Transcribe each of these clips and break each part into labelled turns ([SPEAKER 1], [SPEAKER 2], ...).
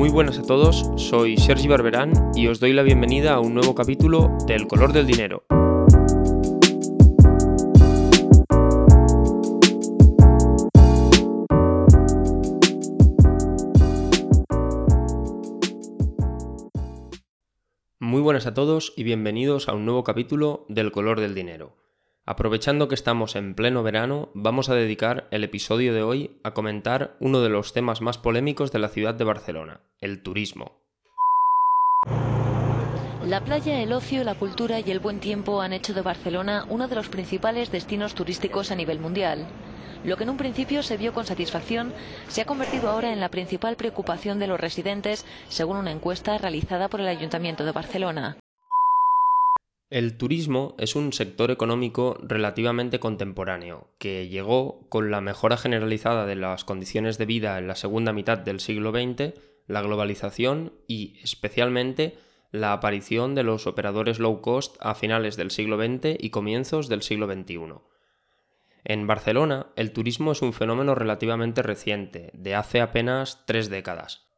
[SPEAKER 1] Muy buenas a todos, soy Sergi Barberán y os doy la bienvenida a un nuevo capítulo de El color del dinero. Muy buenas a todos y bienvenidos a un nuevo capítulo del color del dinero. Aprovechando que estamos en pleno verano, vamos a dedicar el episodio de hoy a comentar uno de los temas más polémicos de la ciudad de Barcelona, el turismo.
[SPEAKER 2] La playa, el ocio, la cultura y el buen tiempo han hecho de Barcelona uno de los principales destinos turísticos a nivel mundial. Lo que en un principio se vio con satisfacción se ha convertido ahora en la principal preocupación de los residentes, según una encuesta realizada por el Ayuntamiento de Barcelona.
[SPEAKER 1] El turismo es un sector económico relativamente contemporáneo, que llegó con la mejora generalizada de las condiciones de vida en la segunda mitad del siglo XX, la globalización y, especialmente, la aparición de los operadores low cost a finales del siglo XX y comienzos del siglo XXI. En Barcelona, el turismo es un fenómeno relativamente reciente, de hace apenas tres décadas.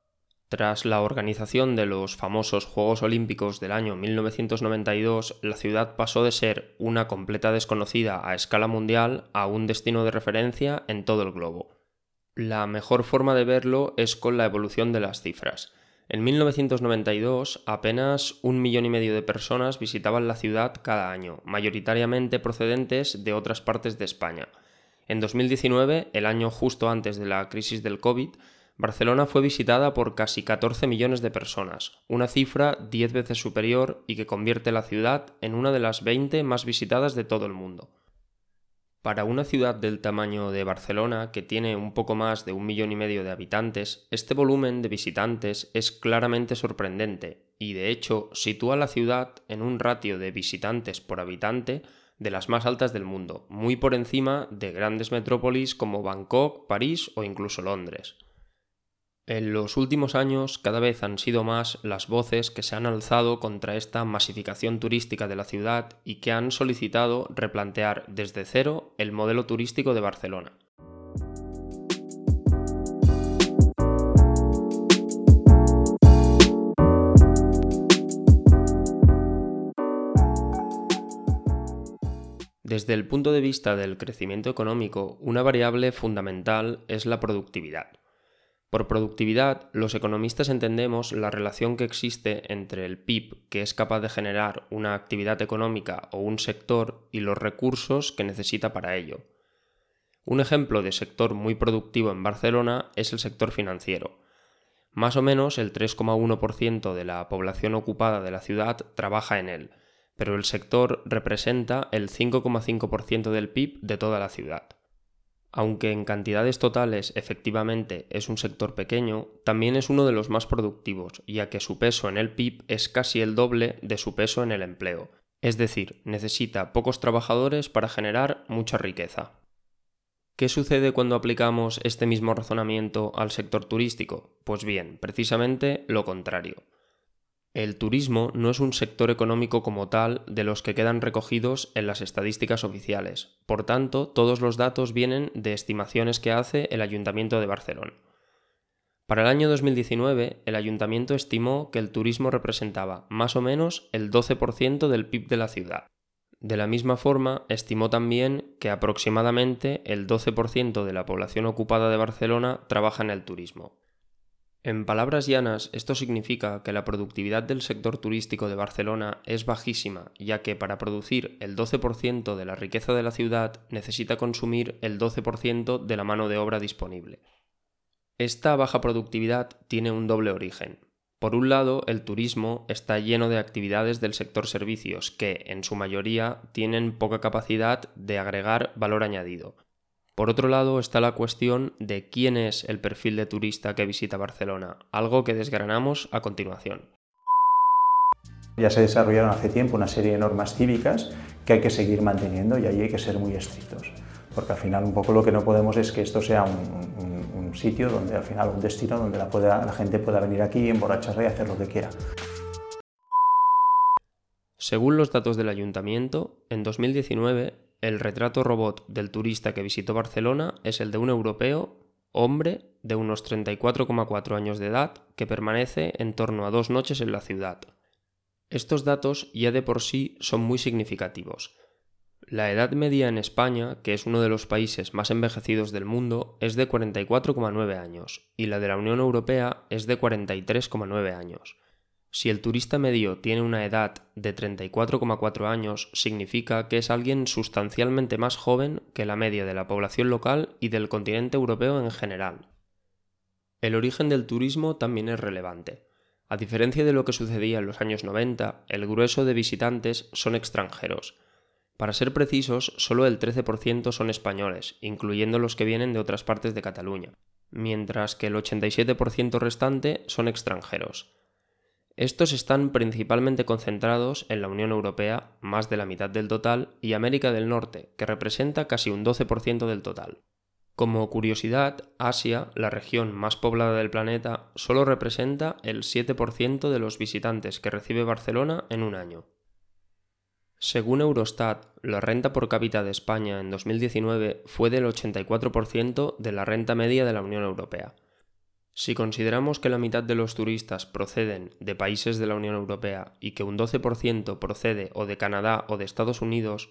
[SPEAKER 1] Tras la organización de los famosos Juegos Olímpicos del año 1992, la ciudad pasó de ser una completa desconocida a escala mundial a un destino de referencia en todo el globo. La mejor forma de verlo es con la evolución de las cifras. En 1992 apenas un millón y medio de personas visitaban la ciudad cada año, mayoritariamente procedentes de otras partes de España. En 2019, el año justo antes de la crisis del COVID, Barcelona fue visitada por casi 14 millones de personas, una cifra 10 veces superior y que convierte la ciudad en una de las 20 más visitadas de todo el mundo. Para una ciudad del tamaño de Barcelona, que tiene un poco más de un millón y medio de habitantes, este volumen de visitantes es claramente sorprendente y de hecho sitúa la ciudad en un ratio de visitantes por habitante de las más altas del mundo, muy por encima de grandes metrópolis como Bangkok, París o incluso Londres. En los últimos años cada vez han sido más las voces que se han alzado contra esta masificación turística de la ciudad y que han solicitado replantear desde cero el modelo turístico de Barcelona. Desde el punto de vista del crecimiento económico, una variable fundamental es la productividad. Por productividad, los economistas entendemos la relación que existe entre el PIB, que es capaz de generar una actividad económica o un sector, y los recursos que necesita para ello. Un ejemplo de sector muy productivo en Barcelona es el sector financiero. Más o menos el 3,1% de la población ocupada de la ciudad trabaja en él, pero el sector representa el 5,5% del PIB de toda la ciudad. Aunque en cantidades totales efectivamente es un sector pequeño, también es uno de los más productivos, ya que su peso en el PIB es casi el doble de su peso en el empleo, es decir, necesita pocos trabajadores para generar mucha riqueza. ¿Qué sucede cuando aplicamos este mismo razonamiento al sector turístico? Pues bien, precisamente lo contrario. El turismo no es un sector económico como tal de los que quedan recogidos en las estadísticas oficiales. Por tanto, todos los datos vienen de estimaciones que hace el Ayuntamiento de Barcelona. Para el año 2019, el ayuntamiento estimó que el turismo representaba más o menos el 12% del PIB de la ciudad. De la misma forma, estimó también que aproximadamente el 12% de la población ocupada de Barcelona trabaja en el turismo. En palabras llanas, esto significa que la productividad del sector turístico de Barcelona es bajísima, ya que para producir el 12% de la riqueza de la ciudad necesita consumir el 12% de la mano de obra disponible. Esta baja productividad tiene un doble origen. Por un lado, el turismo está lleno de actividades del sector servicios que, en su mayoría, tienen poca capacidad de agregar valor añadido, por otro lado está la cuestión de quién es el perfil de turista que visita Barcelona, algo que desgranamos a continuación.
[SPEAKER 3] Ya se desarrollaron hace tiempo una serie de normas cívicas que hay que seguir manteniendo y ahí hay que ser muy estrictos, porque al final un poco lo que no podemos es que esto sea un, sitio donde al final un destino donde la, gente pueda venir aquí, emborracharse y hacer lo que quiera.
[SPEAKER 1] Según los datos del ayuntamiento, en 2019 el retrato robot del turista que visitó Barcelona es el de un europeo, hombre, de unos 34,4 años de edad que permanece en torno a dos noches en la ciudad. Estos datos ya de por sí son muy significativos. La edad media en España, que es uno de los países más envejecidos del mundo, es de 44,9 años y la de la Unión Europea es de 43,9 años. Si el turista medio tiene una edad de 34,4 años, significa que es alguien sustancialmente más joven que la media de la población local y del continente europeo en general. El origen del turismo también es relevante. A diferencia de lo que sucedía en los años 90, el grueso de visitantes son extranjeros. Para ser precisos, solo el 13% son españoles, incluyendo los que vienen de otras partes de Cataluña, mientras que el 87% restante son extranjeros. Estos están principalmente concentrados en la Unión Europea, más de la mitad del total, y América del Norte, que representa casi un 12% del total. Como curiosidad, Asia, la región más poblada del planeta, solo representa el 7% de los visitantes que recibe Barcelona en un año. Según Eurostat, la renta por cápita de España en 2019 fue del 84% de la renta media de la Unión Europea, si consideramos que la mitad de los turistas proceden de países de la Unión Europea y que un 12% procede o de Canadá o de Estados Unidos,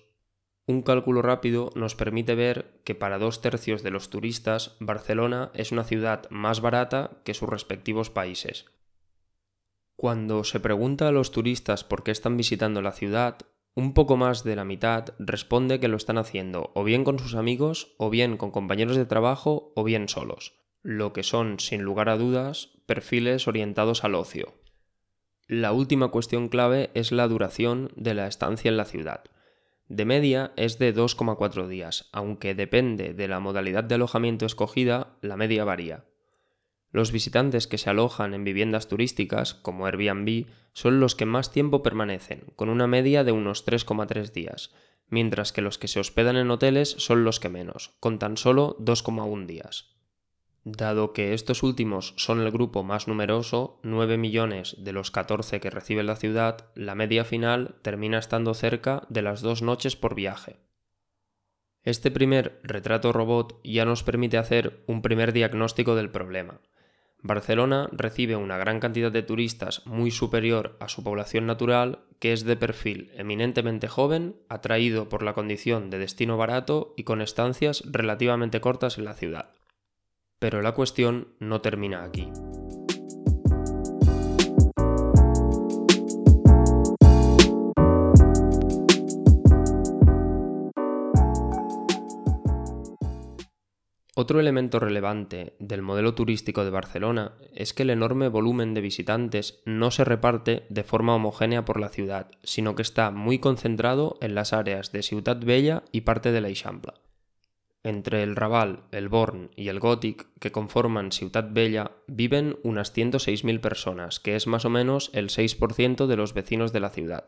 [SPEAKER 1] un cálculo rápido nos permite ver que para dos tercios de los turistas Barcelona es una ciudad más barata que sus respectivos países. Cuando se pregunta a los turistas por qué están visitando la ciudad, un poco más de la mitad responde que lo están haciendo o bien con sus amigos, o bien con compañeros de trabajo, o bien solos lo que son, sin lugar a dudas, perfiles orientados al ocio. La última cuestión clave es la duración de la estancia en la ciudad. De media es de 2,4 días, aunque depende de la modalidad de alojamiento escogida, la media varía. Los visitantes que se alojan en viviendas turísticas, como Airbnb, son los que más tiempo permanecen, con una media de unos 3,3 días, mientras que los que se hospedan en hoteles son los que menos, con tan solo 2,1 días. Dado que estos últimos son el grupo más numeroso, 9 millones de los 14 que recibe la ciudad, la media final termina estando cerca de las dos noches por viaje. Este primer retrato robot ya nos permite hacer un primer diagnóstico del problema. Barcelona recibe una gran cantidad de turistas muy superior a su población natural, que es de perfil eminentemente joven, atraído por la condición de destino barato y con estancias relativamente cortas en la ciudad. Pero la cuestión no termina aquí. Otro elemento relevante del modelo turístico de Barcelona es que el enorme volumen de visitantes no se reparte de forma homogénea por la ciudad, sino que está muy concentrado en las áreas de Ciutat Bella y parte de la Eixample. Entre el Raval, el Born y el Gòtic, que conforman Ciutat Bella, viven unas 106.000 personas, que es más o menos el 6% de los vecinos de la ciudad.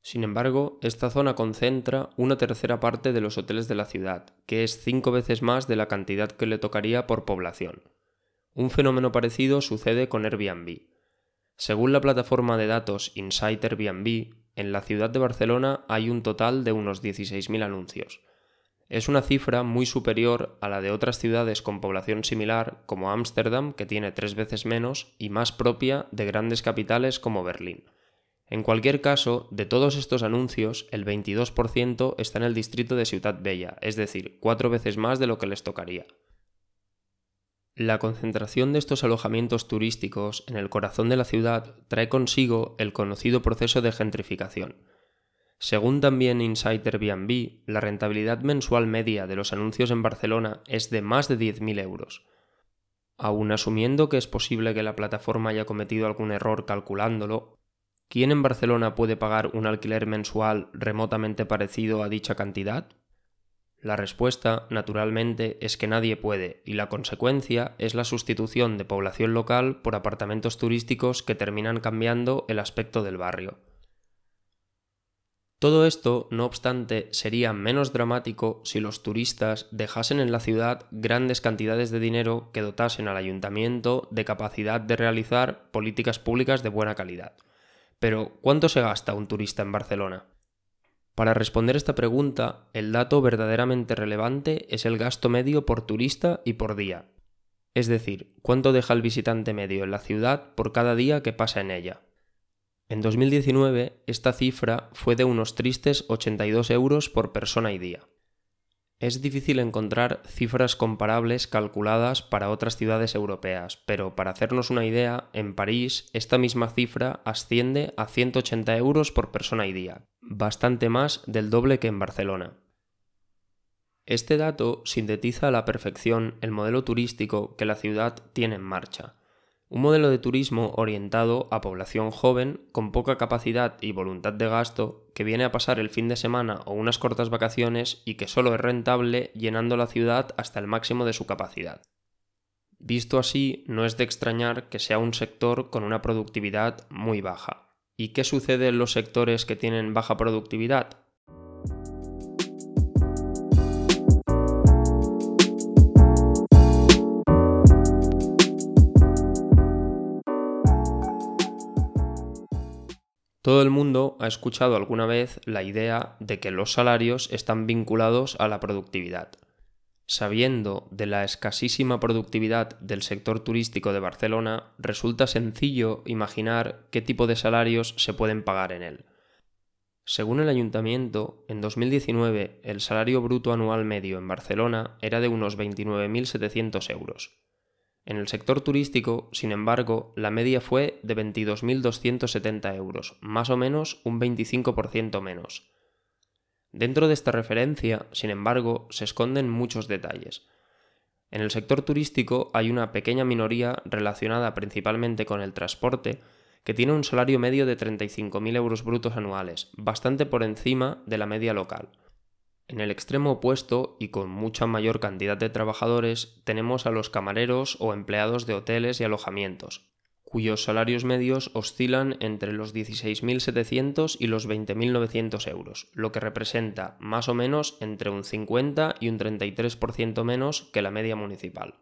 [SPEAKER 1] Sin embargo, esta zona concentra una tercera parte de los hoteles de la ciudad, que es cinco veces más de la cantidad que le tocaría por población. Un fenómeno parecido sucede con Airbnb. Según la plataforma de datos Insight Airbnb, en la ciudad de Barcelona hay un total de unos 16.000 anuncios es una cifra muy superior a la de otras ciudades con población similar como Ámsterdam, que tiene tres veces menos, y más propia de grandes capitales como Berlín. En cualquier caso, de todos estos anuncios, el 22% está en el distrito de Ciutat Bella, es decir, cuatro veces más de lo que les tocaría. La concentración de estos alojamientos turísticos en el corazón de la ciudad trae consigo el conocido proceso de gentrificación, según también Insight Airbnb, la rentabilidad mensual media de los anuncios en Barcelona es de más de 10.000 euros. Aun asumiendo que es posible que la plataforma haya cometido algún error calculándolo, ¿quién en Barcelona puede pagar un alquiler mensual remotamente parecido a dicha cantidad? La respuesta, naturalmente, es que nadie puede, y la consecuencia es la sustitución de población local por apartamentos turísticos que terminan cambiando el aspecto del barrio. Todo esto, no obstante, sería menos dramático si los turistas dejasen en la ciudad grandes cantidades de dinero que dotasen al ayuntamiento de capacidad de realizar políticas públicas de buena calidad. Pero, ¿cuánto se gasta un turista en Barcelona? Para responder esta pregunta, el dato verdaderamente relevante es el gasto medio por turista y por día. es decir, cuánto deja el visitante medio en la ciudad por cada día que pasa en ella. En 2019 esta cifra fue de unos tristes 82 euros por persona y día. Es difícil encontrar cifras comparables calculadas para otras ciudades europeas, pero para hacernos una idea, en París esta misma cifra asciende a 180 euros por persona y día, bastante más del doble que en Barcelona. Este dato sintetiza a la perfección el modelo turístico que la ciudad tiene en marcha. Un modelo de turismo orientado a población joven, con poca capacidad y voluntad de gasto, que viene a pasar el fin de semana o unas cortas vacaciones y que solo es rentable llenando la ciudad hasta el máximo de su capacidad. Visto así, no es de extrañar que sea un sector con una productividad muy baja. ¿Y qué sucede en los sectores que tienen baja productividad? Todo el mundo ha escuchado alguna vez la idea de que los salarios están vinculados a la productividad. Sabiendo de la escasísima productividad del sector turístico de Barcelona, resulta sencillo imaginar qué tipo de salarios se pueden pagar en él. Según el ayuntamiento, en 2019 el salario bruto anual medio en Barcelona era de unos 29.700 euros. En el sector turístico, sin embargo, la media fue de 22.270 euros, más o menos un 25% menos. Dentro de esta referencia, sin embargo, se esconden muchos detalles. En el sector turístico hay una pequeña minoría relacionada principalmente con el transporte, que tiene un salario medio de 35.000 euros brutos anuales, bastante por encima de la media local. En el extremo opuesto y con mucha mayor cantidad de trabajadores tenemos a los camareros o empleados de hoteles y alojamientos, cuyos salarios medios oscilan entre los 16.700 y los 20.900 euros, lo que representa más o menos entre un 50 y un 33% menos que la media municipal.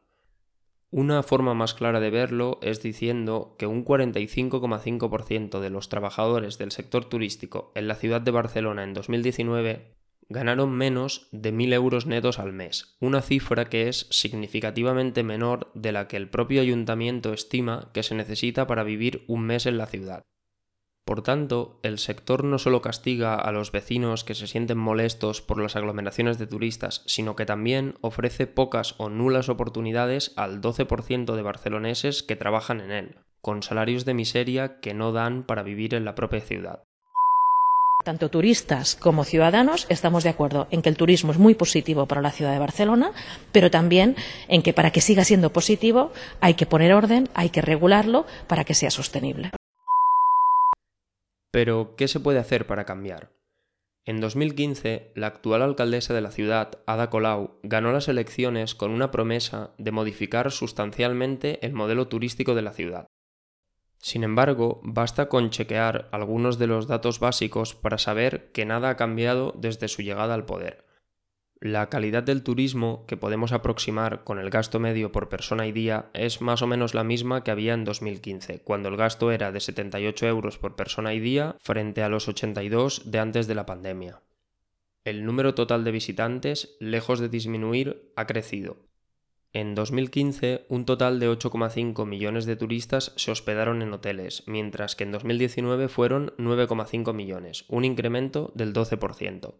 [SPEAKER 1] Una forma más clara de verlo es diciendo que un 45,5% de los trabajadores del sector turístico en la ciudad de Barcelona en 2019 ganaron menos de 1.000 euros netos al mes, una cifra que es significativamente menor de la que el propio ayuntamiento estima que se necesita para vivir un mes en la ciudad. Por tanto, el sector no solo castiga a los vecinos que se sienten molestos por las aglomeraciones de turistas, sino que también ofrece pocas o nulas oportunidades al 12% de barceloneses que trabajan en él, con salarios de miseria que no dan para vivir en la propia ciudad.
[SPEAKER 4] Tanto turistas como ciudadanos estamos de acuerdo en que el turismo es muy positivo para la ciudad de Barcelona, pero también en que para que siga siendo positivo hay que poner orden, hay que regularlo para que sea sostenible.
[SPEAKER 1] Pero, ¿qué se puede hacer para cambiar? En 2015, la actual alcaldesa de la ciudad, Ada Colau, ganó las elecciones con una promesa de modificar sustancialmente el modelo turístico de la ciudad. Sin embargo, basta con chequear algunos de los datos básicos para saber que nada ha cambiado desde su llegada al poder. La calidad del turismo que podemos aproximar con el gasto medio por persona y día es más o menos la misma que había en 2015, cuando el gasto era de 78 euros por persona y día frente a los 82 de antes de la pandemia. El número total de visitantes, lejos de disminuir, ha crecido, en 2015, un total de 8,5 millones de turistas se hospedaron en hoteles, mientras que en 2019 fueron 9,5 millones, un incremento del 12%.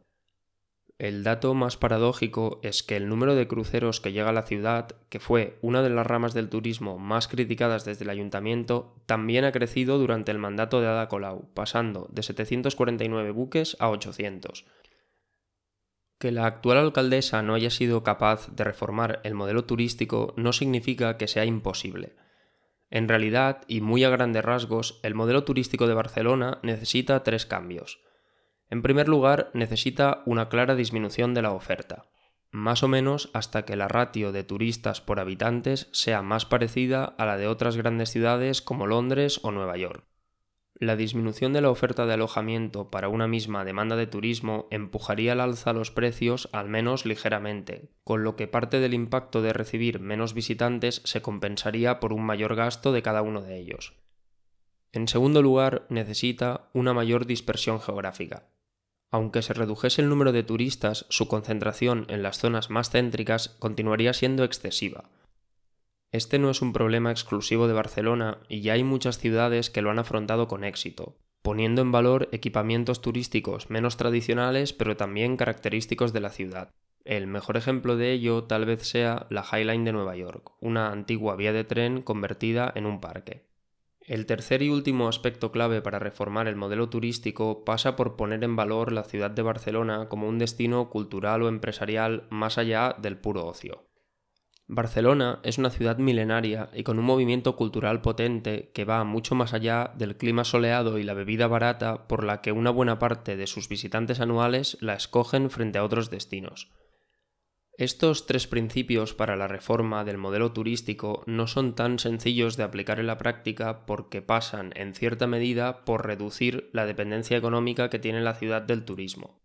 [SPEAKER 1] El dato más paradójico es que el número de cruceros que llega a la ciudad, que fue una de las ramas del turismo más criticadas desde el ayuntamiento, también ha crecido durante el mandato de Ada Colau, pasando de 749 buques a 800, que la actual alcaldesa no haya sido capaz de reformar el modelo turístico no significa que sea imposible. En realidad, y muy a grandes rasgos, el modelo turístico de Barcelona necesita tres cambios. En primer lugar, necesita una clara disminución de la oferta, más o menos hasta que la ratio de turistas por habitantes sea más parecida a la de otras grandes ciudades como Londres o Nueva York. La disminución de la oferta de alojamiento para una misma demanda de turismo empujaría al alza los precios al menos ligeramente, con lo que parte del impacto de recibir menos visitantes se compensaría por un mayor gasto de cada uno de ellos. En segundo lugar, necesita una mayor dispersión geográfica. Aunque se redujese el número de turistas, su concentración en las zonas más céntricas continuaría siendo excesiva, Este no es un problema exclusivo de Barcelona y ya hay muchas ciudades que lo han afrontado con éxito, poniendo en valor equipamientos turísticos menos tradicionales pero también característicos de la ciudad. El mejor ejemplo de ello tal vez sea la High Line de Nueva York, una antigua vía de tren convertida en un parque. El tercer y último aspecto clave para reformar el modelo turístico pasa por poner en valor la ciudad de Barcelona como un destino cultural o empresarial más allá del puro ocio. Barcelona es una ciudad milenaria y con un movimiento cultural potente que va mucho más allá del clima soleado y la bebida barata por la que una buena parte de sus visitantes anuales la escogen frente a otros destinos. Estos tres principios para la reforma del modelo turístico no son tan sencillos de aplicar en la práctica porque pasan, en cierta medida, por reducir la dependencia económica que tiene la ciudad del turismo.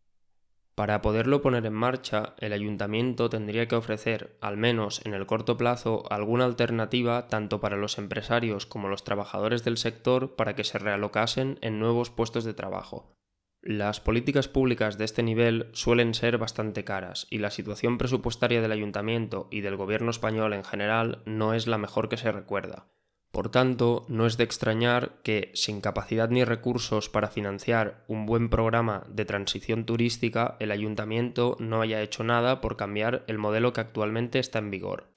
[SPEAKER 1] Para poderlo poner en marcha, el ayuntamiento tendría que ofrecer, al menos en el corto plazo, alguna alternativa tanto para los empresarios como los trabajadores del sector para que se realocasen en nuevos puestos de trabajo. Las políticas públicas de este nivel suelen ser bastante caras y la situación presupuestaria del ayuntamiento y del gobierno español en general no es la mejor que se recuerda. Por tanto, no es de extrañar que, sin capacidad ni recursos para financiar un buen programa de transición turística, el ayuntamiento no haya hecho nada por cambiar el modelo que actualmente está en vigor.